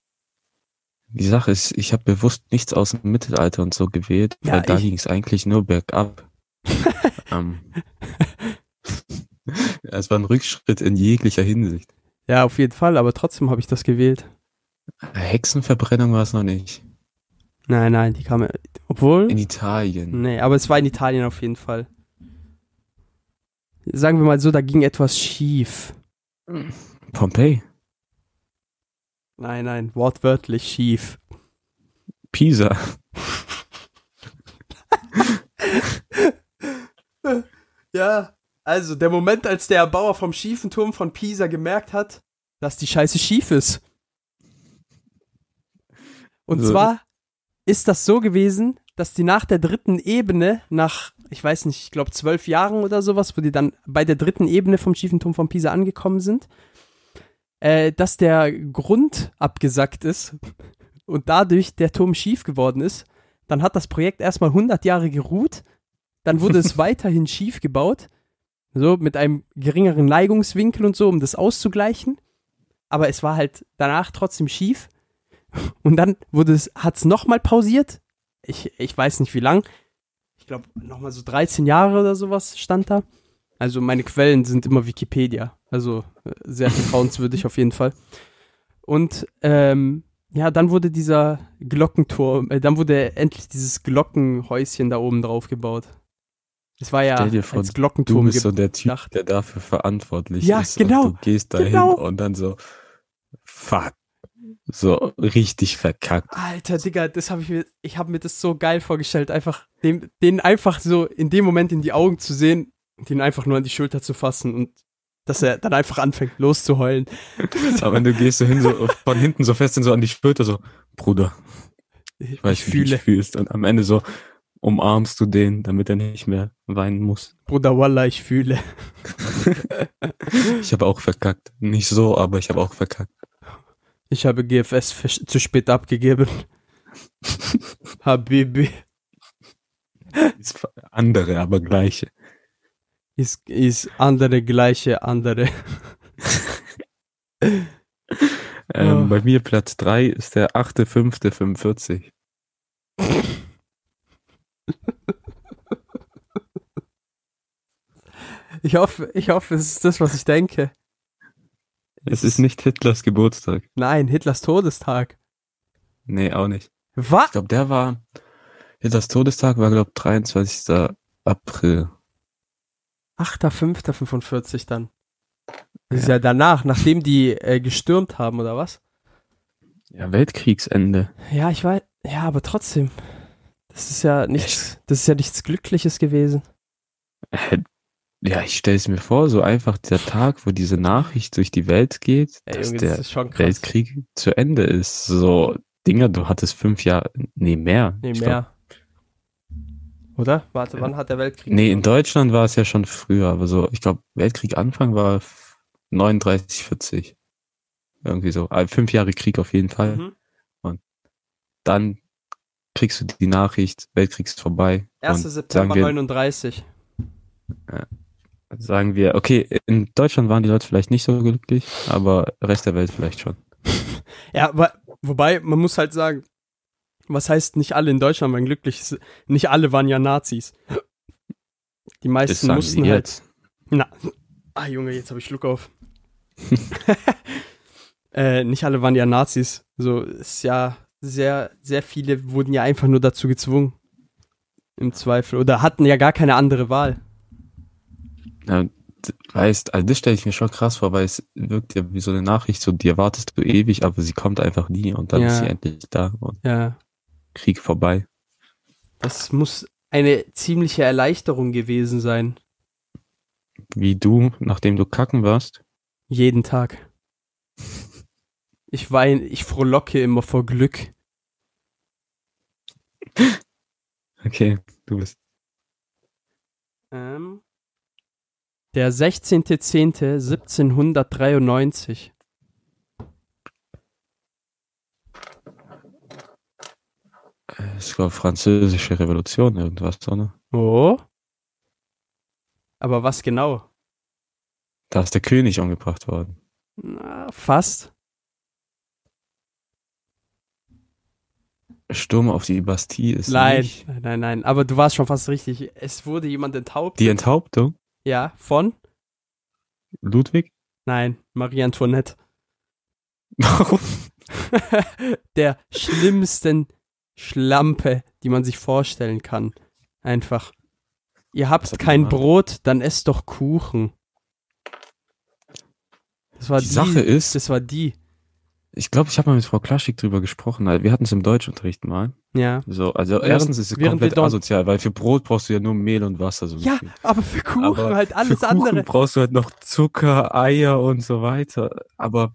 Die Sache ist, ich habe bewusst nichts aus dem Mittelalter und so gewählt, Ja, weil da ging es eigentlich nur bergab. ähm, es war ein Rückschritt in jeglicher Hinsicht. Ja, auf jeden Fall, aber trotzdem habe ich das gewählt. Hexenverbrennung war es noch nicht. Nein, nein, die kam. Obwohl. In Italien. Nee, aber es war in Italien auf jeden Fall. Sagen wir mal so, da ging etwas schief. Pompeii. Nein, nein, wortwörtlich schief. Pisa. Ja, also der Moment, als der Erbauer vom schiefen Turm von Pisa gemerkt hat, dass die Scheiße schief ist. Und So. zwar ist das so gewesen, dass die nach der dritten Ebene, nach, ich weiß nicht, ich glaube zwölf Jahren oder sowas, wo die dann bei der dritten Ebene vom schiefen Turm von Pisa angekommen sind, äh, dass der Grund abgesackt ist und dadurch der Turm schief geworden ist. Dann hat das Projekt erstmal 100 Jahre geruht, dann wurde es weiterhin schief gebaut, so mit einem geringeren Neigungswinkel und so, um das auszugleichen. Aber es war halt danach trotzdem schief. Und dann wurde es, hat's nochmal pausiert. Ich, ich weiß nicht wie lang. Ich glaube, nochmal so 13 Jahre oder sowas stand da. Also meine Quellen sind immer Wikipedia. Also äh, sehr vertrauenswürdig auf jeden Fall. Und ähm, ja, dann wurde dieser Glockenturm, äh, dann wurde endlich dieses Glockenhäuschen da oben drauf gebaut. Es war ja Stell dir vor, als Du Glockenturm bist so der Typ, gedacht. der dafür verantwortlich Ja, ist. genau, Und du gehst dahin genau. und dann so, fuck. So richtig verkackt. Alter, Digga, das habe ich mir, ich habe mir das so geil vorgestellt, einfach dem, den einfach so in dem Moment in die Augen zu sehen und ihn einfach nur an die Schulter zu fassen und dass er dann einfach anfängt loszuheulen. Aber wenn du gehst so hin, so von hinten so fest in so an die Schulter, so, Bruder, Ich, ich weiß, ich wie du fühle, fühlst. Und am Ende so umarmst du den, damit er nicht mehr weinen muss. Bruder Wallah, ich fühle. Ich habe auch verkackt. Nicht so, aber ich habe auch verkackt. Ich habe GFS zu spät abgegeben. Habibi. Ist andere, aber gleiche. Ist, ist andere, gleiche, andere. Ähm, Oh. Bei mir Platz 3 ist der 8.5.45. Ich hoffe, ich hoffe, es ist das, was ich denke. Es ist nicht Hitlers Geburtstag. Nein, Hitlers Todestag. Nee, auch nicht. Was? Ich glaube, der war, Hitlers Todestag war, glaube 23. April. 8.5.45 dann. Das ist ja danach, nachdem die äh, gestürmt haben, oder was? Ja, Weltkriegsende. Ja, ich weiß. Ja, aber trotzdem. Das ist ja nichts, das ist ja nichts Glückliches gewesen. Äh, Ja, ich stelle es mir vor, so einfach der Tag, wo diese Nachricht durch die Welt geht, Ey, dass Junge, der das krass. Weltkrieg zu Ende ist. So, Dinger, du hattest fünf Jahre, nee, mehr. Nee, Ich glaub- mehr. Oder? Warte, wann hat der Weltkrieg? Nee, in? Deutschland war es ja schon früher, aber so, ich glaube, Weltkrieg Anfang war f- 39, 40. Irgendwie so. Also fünf Jahre Krieg auf jeden Fall. Mhm. Dann kriegst du die Nachricht, Weltkrieg ist vorbei. 1. Und September wir, 39. sagen wir, okay, in Deutschland waren die Leute vielleicht nicht so glücklich, aber Rest der Welt vielleicht schon. Ja, aber, wobei, man muss halt sagen, was heißt nicht alle in Deutschland waren glücklich? Nicht alle waren ja Nazis. Die meisten mussten halt. jetzt. Na. Ah, Junge, jetzt habe ich Schluck auf. äh, nicht alle waren ja Nazis. So ist ja sehr, sehr viele wurden ja einfach nur dazu gezwungen. Im Zweifel. Oder hatten ja gar keine andere Wahl. Ja, weißt, also das stelle ich mir schon krass vor, weil es wirkt ja wie so eine Nachricht, so die erwartest du ewig, aber sie kommt einfach nie und dann Ja. ist sie endlich da und Ja. Krieg vorbei. Das muss eine ziemliche Erleichterung gewesen sein. Wie du, nachdem du kacken warst. Jeden Tag. Ich weine, ich frohlocke immer vor Glück. Okay, du bist. Ähm, der 16.10.1793. äh, Ich glaube, französische Revolution, irgendwas, oder? Oh. Aber was genau? Da ist der König umgebracht worden. Na, fast. Sturm auf die Bastille ist Nein, nicht. nein, nein, nein. Aber du warst schon fast richtig. Es wurde jemand enthauptet. Die Enthauptung? ja, von? Ludwig? Nein, Marie Antoinette. Warum? Der schlimmsten Schlampe, die man sich vorstellen kann. Einfach. Ihr habt kein? Brot, dann esst doch Kuchen. Das war Die die, Sache ist- Das war die. Ich glaube, ich habe mal mit Frau Klaschik drüber gesprochen. Wir hatten es im Deutschunterricht mal. Ja. So, also Während- erstens ist es komplett asozial, weil für Brot brauchst du ja nur Mehl und Wasser. So Ja, gefühlt. aber für Kuchen Aber halt alles für Kuchen andere. brauchst du halt noch Zucker, Eier und so weiter. Aber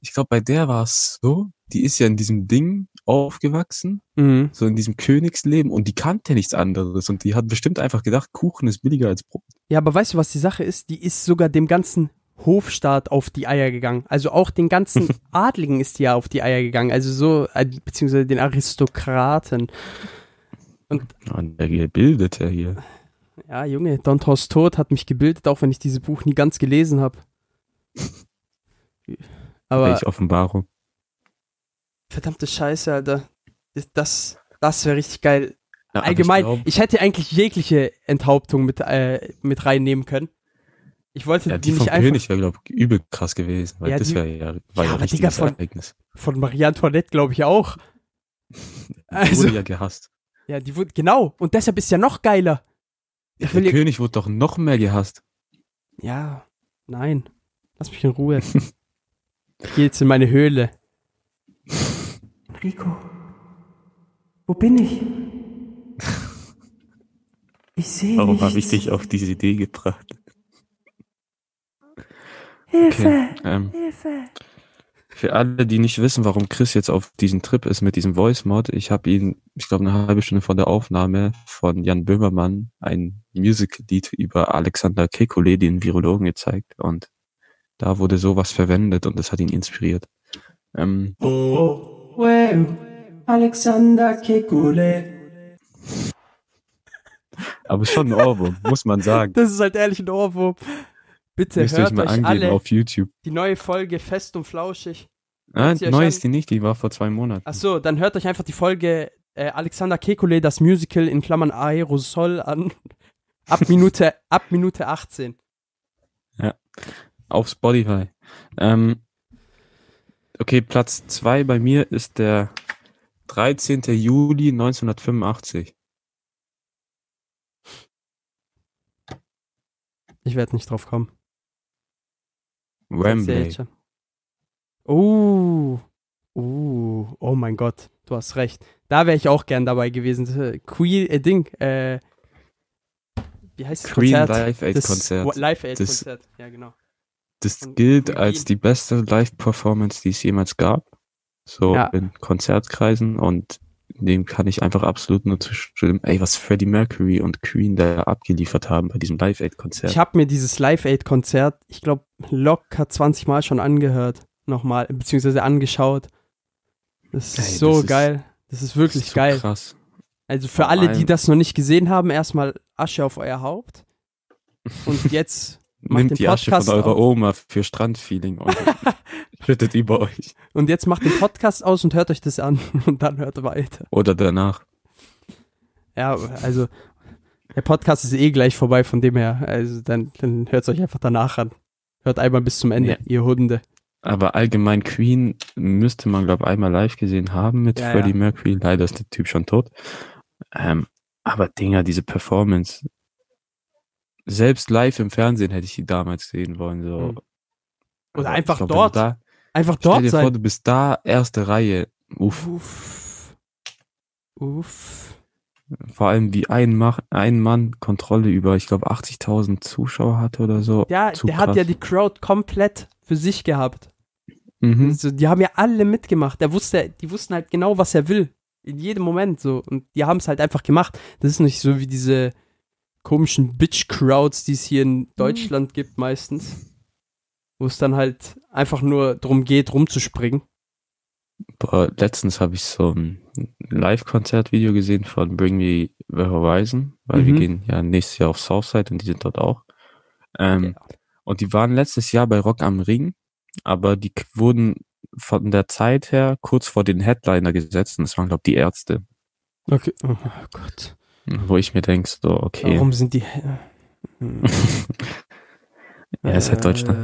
ich glaube, bei der war es so, die ist ja in diesem Ding aufgewachsen, Mhm. so in diesem Königsleben und die kannte nichts anderes und die hat bestimmt einfach gedacht, Kuchen ist billiger als Brot. Ja, aber weißt du, was die Sache ist? Die ist sogar dem ganzen Hofstaat auf die Eier gegangen. Also auch den ganzen Adligen ist die ja auf die Eier gegangen. Also so, äh, beziehungsweise den Aristokraten. Und der Gebildete hier. Ja, Junge, Don Tors Tod hat mich gebildet, auch wenn ich dieses Buch nie ganz gelesen habe. Aber Welche Offenbarung. Verdammte Scheiße, Alter. Das, das wäre richtig geil. Ja, Allgemein, Ich glaub, ich hätte eigentlich jegliche Enthauptung mit, äh, mit reinnehmen können. Ich wollte ja, die, die nicht vom einfach König wäre, glaube ich, übel krass gewesen, weil Ja, das die- wäre ja, war Ja, ja, aber ein Digga, von- Ereignis. von Marie Antoinette, glaube ich, auch. Die Also, wurde ja gehasst. ja, die wurde, genau. Und deshalb ist ja noch geiler. Ja, der ja- König wurde doch noch mehr gehasst. Ja, nein. Lass mich in Ruhe. ich gehe jetzt in meine Höhle. Rico, wo bin ich? Ich sehe Warum habe ich dich auf diese Idee gebracht? Hilfe, Okay. Ähm, Hilfe. für alle, die nicht wissen, warum Chris jetzt auf diesem Trip ist mit diesem Voice-Mod, ich habe ihn, ich glaube, eine halbe Stunde vor der Aufnahme von Jan Böhmermann ein Musical-Lied über Alexander Kekulé, den Virologen, gezeigt und da wurde sowas verwendet und das hat ihn inspiriert. Ähm, Oh, wow, Alexander Kekulé. aber ist schon ein Ohrwurm, muss man sagen. Das ist halt ehrlich ein Ohrwurm. Bitte Müsst ihr euch hört mal euch alle auf YouTube. die neue Folge Fest und Flauschig. Ah, neu ist die nicht, die war vor zwei Monaten. Ach so, dann hört euch einfach die Folge äh, Alexander Kekulé, das Musical in Klammern Aerosol an. Ab Minute, ab Minute 18. Auf Spotify. Ähm, okay, Platz zwei bei mir ist der 13. Juli 1985. Ich werde nicht drauf kommen. Wembley. Uh, uh, oh mein Gott, du hast recht. Da wäre ich auch gern dabei gewesen. Das, Queen, äh, Ding, äh, wie heißt das Queen Konzert? Live Aid Konzert. Live Aid Das- Konzert, ja genau. Das gilt Queen. als die beste Live-Performance, die es jemals gab. So Ja. in Konzertkreisen und dem kann ich einfach absolut nur zustimmen. Ey, was Freddie Mercury und Queen da abgeliefert haben bei diesem Live Aid Konzert. Ich habe mir dieses Live Aid Konzert, ich glaube, locker 20 Mal schon angehört, nochmal, beziehungsweise angeschaut. Das ist Ey, so das ist- geil. Das ist wirklich so geil. Krass. Also für Vor alle, die das noch nicht gesehen haben, erstmal Asche auf euer Haupt. Und jetzt Macht Nimmt die Asche von eurer auf. Oma für Strandfeeling und schüttet über euch. Und jetzt macht den Podcast aus und hört euch das an und dann hört weiter. Oder danach. Ja, also der Podcast ist eh gleich vorbei, von dem her. Also dann, dann hört es euch einfach danach an. Hört einmal bis zum Ende, Ja. ihr Hunde. Aber allgemein Queen müsste man, glaube ich, einmal live gesehen haben mit Ja, Freddie ja. Mercury. Leider ist der Typ schon tot. Ähm, aber Dinger, diese Performance. Selbst live im Fernsehen hätte ich die damals sehen wollen. So. Oder Aber einfach ich glaub, dort. Da, Einfach stell dort dir vor, du bist da, erste Reihe. Uff. Uff. Uff. Vor allem wie ein, Mach, ein Mann Kontrolle über, ich glaube, 80.000 Zuschauer hatte oder so. Ja, Zu der hat krass. ja die Crowd komplett für sich gehabt. Mhm. Also, die haben ja alle mitgemacht. Der wusste, die wussten halt genau, was er will. In jedem Moment so. Und die haben es halt einfach gemacht. Das ist nicht so wie diese komischen Bitch-Crowds, die es hier in Deutschland gibt meistens. Wo es dann halt einfach nur darum geht, rumzuspringen. Boah, letztens habe ich so ein Live-Konzert-Video gesehen von Bring Me the Horizon, weil wir Mhm. gehen ja nächstes Jahr auf Southside und die sind dort auch. Ähm, Und die waren letztes Jahr bei Rock am Ring, aber die wurden von der Zeit her kurz vor den Headliner gesetzt und das waren, glaube ich, die Ärzte. Okay. Oh Gott. Wo ich mir denke, so, okay, Warum sind die. ja, ist halt Deutschland.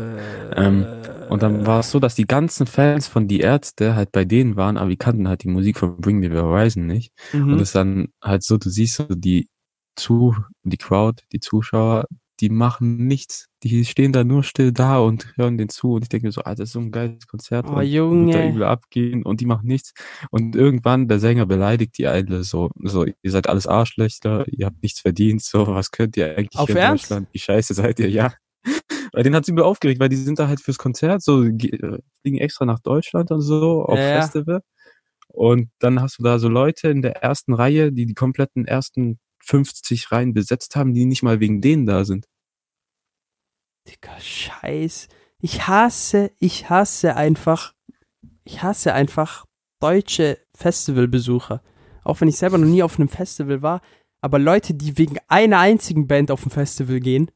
Ähm, Und dann war es so, dass die ganzen Fans von die Ärzte halt bei denen waren, aber die kannten halt die Musik von Bring Me the Horizon nicht. Mhm. Und es ist dann halt so, du siehst so die zu, die Crowd, die Zuschauer, die machen nichts. Die stehen da nur still da und hören den zu. Und ich denke mir so, Alter, das ist so ein geiles Konzert. Oh, und wird da Junge. übel abgehen und die machen nichts. Und irgendwann der Sänger beleidigt die alle so, so, ihr seid alles Arschlöcher, ihr habt nichts verdient, so, was könnt ihr eigentlich Auf hier in Ernst? Deutschland? Wie scheiße seid ihr? Ja. Weil den hat sie mir aufgeregt, weil die sind da halt fürs Konzert, so, äh, fliegen extra nach Deutschland und so, auf ja. Festival. Und dann hast du da so Leute in der ersten Reihe, die die kompletten ersten 50 Reihen besetzt haben, die nicht mal wegen denen da sind. Digga, scheiß. Ich hasse, ich hasse einfach, ich hasse einfach deutsche Festivalbesucher. Auch wenn ich selber noch nie auf einem Festival war. Aber Leute, die wegen einer einzigen Band auf ein Festival gehen,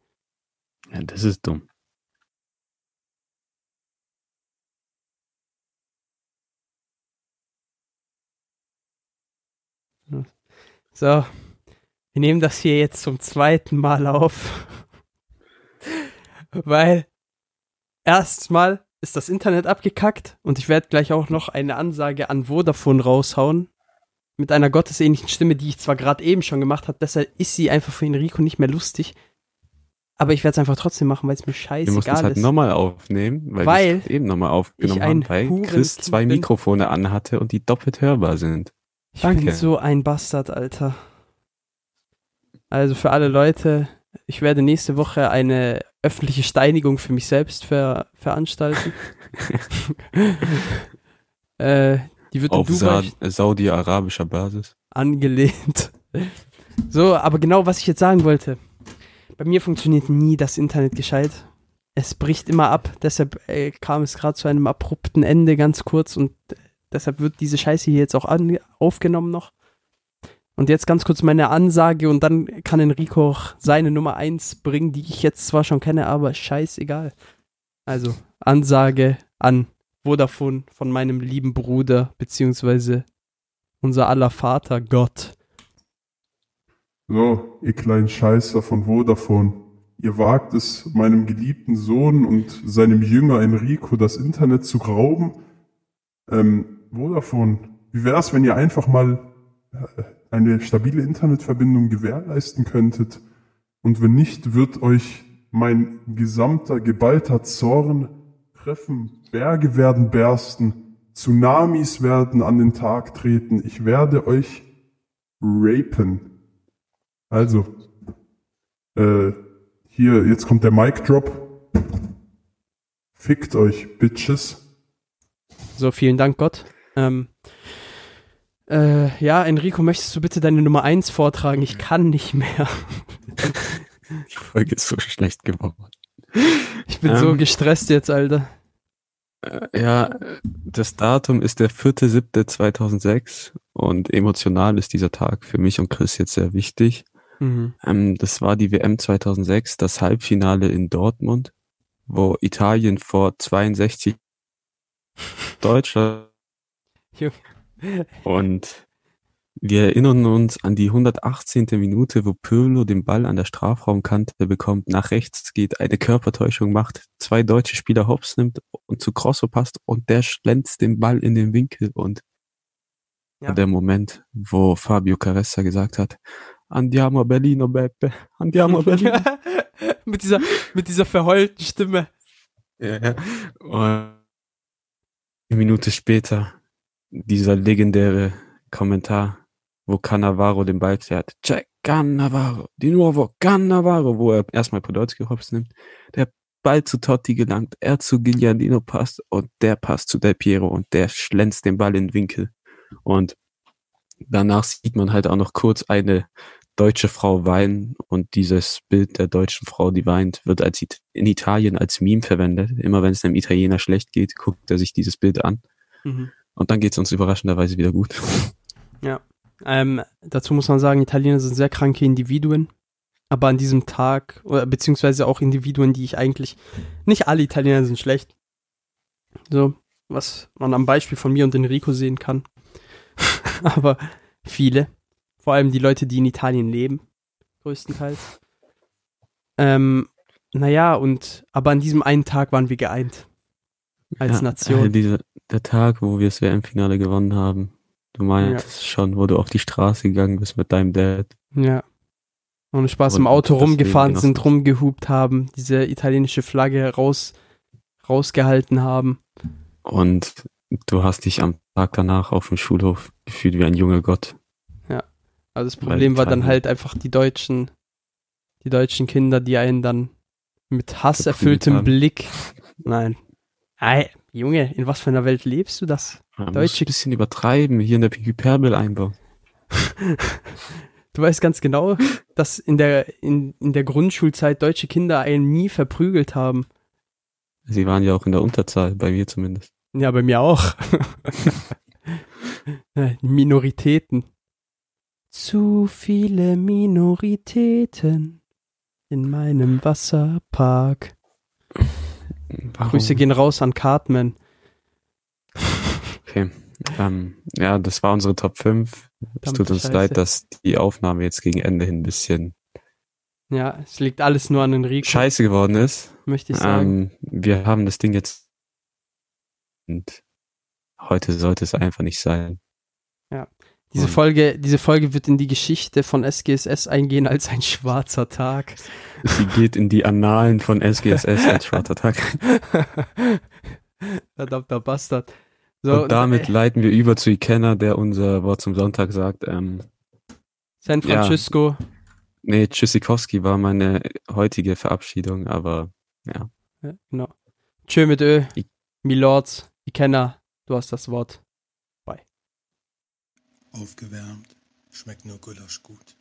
Ja, das ist dumm. So, wir nehmen das hier jetzt zum zweiten Mal auf. Weil erstmal ist das Internet abgekackt und ich werde gleich auch noch eine Ansage an Vodafone raushauen. Mit einer gottesähnlichen Stimme, die ich zwar gerade eben schon gemacht habe, deshalb ist sie einfach für Enrico nicht mehr lustig. Aber ich werde es einfach trotzdem machen, weil es mir Wir mussten es scheißegal halt ist. nochmal aufnehmen, weil, Weil wir es eben nochmal aufgenommen haben, weil Chris Hurenkind zwei bin. Mikrofone anhatte und die doppelt hörbar sind. Ich Danke. bin so ein Bastard, Alter. Also für alle Leute, ich werde nächste Woche eine öffentliche Steinigung für mich selbst ver veranstalten. äh, die wird Auf saudi-arabischer Basis. angelehnt. So, aber genau, was ich jetzt sagen wollte. Bei mir funktioniert nie das Internet gescheit. Es bricht immer ab, deshalb äh, kam es gerade zu einem abrupten Ende ganz kurz und äh, deshalb wird diese Scheiße hier jetzt auch an, aufgenommen noch. Und jetzt ganz kurz meine Ansage und dann kann Enrico auch seine Nummer 1 bringen, die ich jetzt zwar schon kenne, aber scheißegal. Also, Ansage an Vodafone von meinem lieben Bruder, beziehungsweise unser aller Vater, Gott. So, ihr kleinen Scheißer von Vodafone. Ihr wagt es, meinem geliebten Sohn und seinem Jünger Enrico das Internet zu rauben. Ähm, Vodafone, wie wär's, wenn ihr einfach mal äh, eine stabile Internetverbindung gewährleisten könntet? Und wenn nicht, wird euch mein gesamter geballter Zorn treffen. Berge werden bersten. Tsunamis werden an den Tag treten. Ich werde euch rapen. Also, äh, hier, jetzt kommt der Mic Drop. Fickt euch, Bitches. So, vielen Dank, Gott. Ähm, äh, ja, Enrico, möchtest du bitte deine Nummer 1 vortragen? Ich kann nicht mehr. Die Folge ist so schlecht geworden. Ich bin so Ähm. gestresst jetzt, Alter. Äh, Ja, das Datum ist der 4.7.2006 und emotional ist dieser Tag für mich und Chris jetzt sehr wichtig. Mhm. Ähm, das war die WM 2006, das Halbfinale in Dortmund, wo Italien vor 62 Deutschland. Und wir erinnern uns an die 118. Minute, wo Pirlo den Ball an der Strafraumkante bekommt, nach rechts geht, eine Körpertäuschung macht, zwei deutsche Spieler hops nimmt und zu Crosso passt und der schlänzt den Ball in den Winkel und Ja. der Moment, wo Fabio Caressa gesagt hat, Andiamo Berlino, Beppe, andiamo Berlino. mit, dieser, mit dieser verheulten Stimme. Ja. Und eine Minute später dieser legendäre Kommentar, wo Cannavaro den Ball klärt. Check Cannavaro, di nuovo Cannavaro, wo er erstmal Podolski hops nimmt. Der Ball zu Totti gelangt, er zu Gigliardino passt und der passt zu Del Piero und der schlänzt den Ball in den Winkel. Und danach sieht man halt auch noch kurz eine deutsche Frau weinen und dieses Bild der deutschen Frau, die weint, wird als It- in Italien als Meme verwendet. Immer wenn es einem Italiener schlecht geht, guckt er sich dieses Bild an Mhm. Und dann geht es uns überraschenderweise wieder gut. Ähm, dazu muss man sagen, Italiener sind sehr kranke Individuen. Aber an diesem Tag, oder beziehungsweise auch Individuen, die ich eigentlich, nicht alle Italiener sind schlecht. So, was man am Beispiel von mir und Enrico sehen kann. Aber viele. Vor allem die Leute, die in Italien leben. Größtenteils. Ähm, naja, und, aber an diesem einen Tag waren wir geeint. Als Nation. äh, Dieser, der Tag, wo wir das WM-Finale gewonnen haben. Du meintest schon, wo du auf die Straße gegangen bist mit deinem Dad. Ja. Ohne Spaß Und im Auto rumgefahren sind, rumgehupt haben, diese italienische Flagge raus, rausgehalten haben. Und du hast dich am Tag danach auf dem Schulhof gefühlt wie ein junger Gott. Also das Problem war dann halt einfach die deutschen, die deutschen Kinder, die einen dann mit Hass Verprügelt erfülltem haben. Blick. Nein. Ey, Junge, in was für einer Welt lebst du das? Man Deutsche- ein bisschen übertreiben, hier in der Hyperbel einbauen. Du weißt ganz genau, dass in der, in, in der Grundschulzeit deutsche Kinder einen nie verprügelt haben. Sie waren ja auch in der Unterzahl, bei mir zumindest. Ja, bei mir auch. Minoritäten. Zu viele Minoritäten in meinem Wasserpark. Warum? Grüße gehen raus an Cartman. Okay. Ähm, ja, das war unsere Top 5. Es tut uns Scheiße. leid, dass die Aufnahme jetzt gegen Ende hin ein bisschen Ja, es liegt alles nur an Enrico, scheiße geworden ist. möchte ich sagen. Ähm, wir haben das Ding jetzt und heute sollte es einfach nicht sein. Diese Folge, diese Folge wird in die Geschichte von SGSS eingehen als ein schwarzer Tag. Sie geht in die Annalen von SGSS als schwarzer Tag. Verdammter Bastard. So, und damit äh, leiten wir über zu Ikenna, der unser Wort zum Sonntag sagt. Ähm, San ja. Francisco. nee, Tschüssikowski war meine heutige Verabschiedung, aber ja. Ja, genau. Tschö mit Ö. Ich- Milords. Ikenna, du hast das Wort. Aufgewärmt schmeckt nur Gulasch gut.